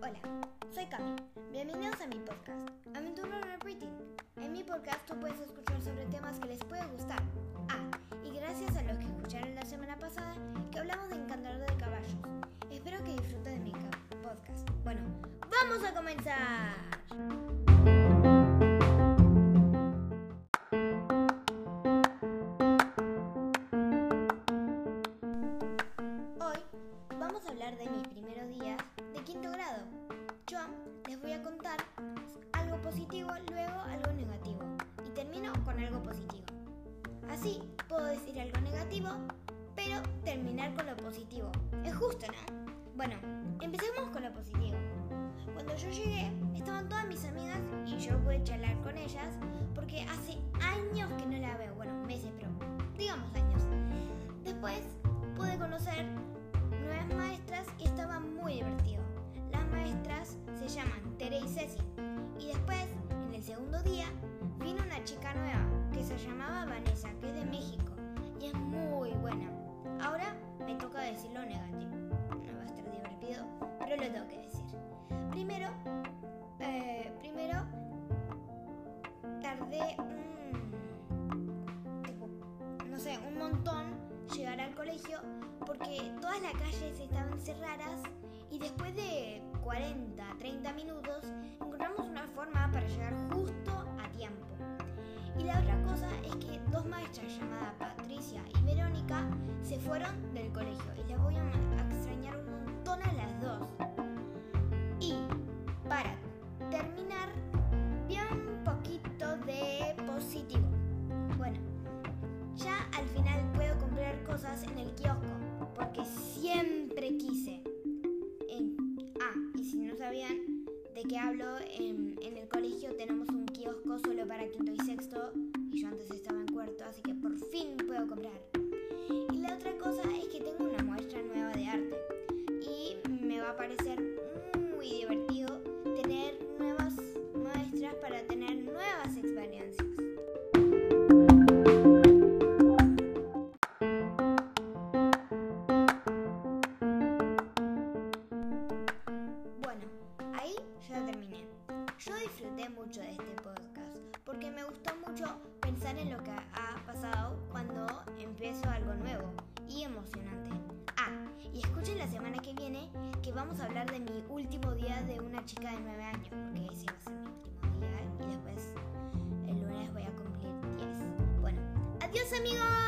Hola, soy Cami. Bienvenidos a mi podcast, Aventura Repeating. En mi podcast tú puedes escuchar sobre temas que les puede gustar. Ah, y gracias a los que escucharon la semana pasada que hablamos de encantador de caballos. Espero que disfruten de mi ca- podcast. Bueno, ¡vamos a comenzar! Primeros días de quinto grado. Yo les voy a contar algo positivo, luego algo negativo. Y termino con algo positivo. Así puedo decir algo negativo, pero terminar con lo positivo. Es justo, ¿no? Bueno, empecemos con lo positivo. Cuando yo llegué, estaban todas mis amigas y yo pude charlar con ellas porque hace años que colegio porque todas las calles estaban cerradas y después de 40, 30 minutos encontramos una forma para llegar justo a tiempo. Y la otra cosa es que dos maestras llamadas Patricia y Verónica se fueron del colegio y las voy a qué hablo, en, en el colegio tenemos un kiosco solo para quinto y sexto, y yo antes estaba en cuarto, así que por fin puedo comprar. Y la otra cosa es que tengo una muestra nueva de arte, y me va a parecer mucho de este podcast porque me gustó mucho pensar en lo que ha pasado cuando empiezo algo nuevo y emocionante. Ah, y escuchen la semana que viene que vamos a hablar de mi último día de una chica de 9 años, porque ese va a ser mi último día y después el lunes voy a cumplir 10. Bueno, adiós amigos.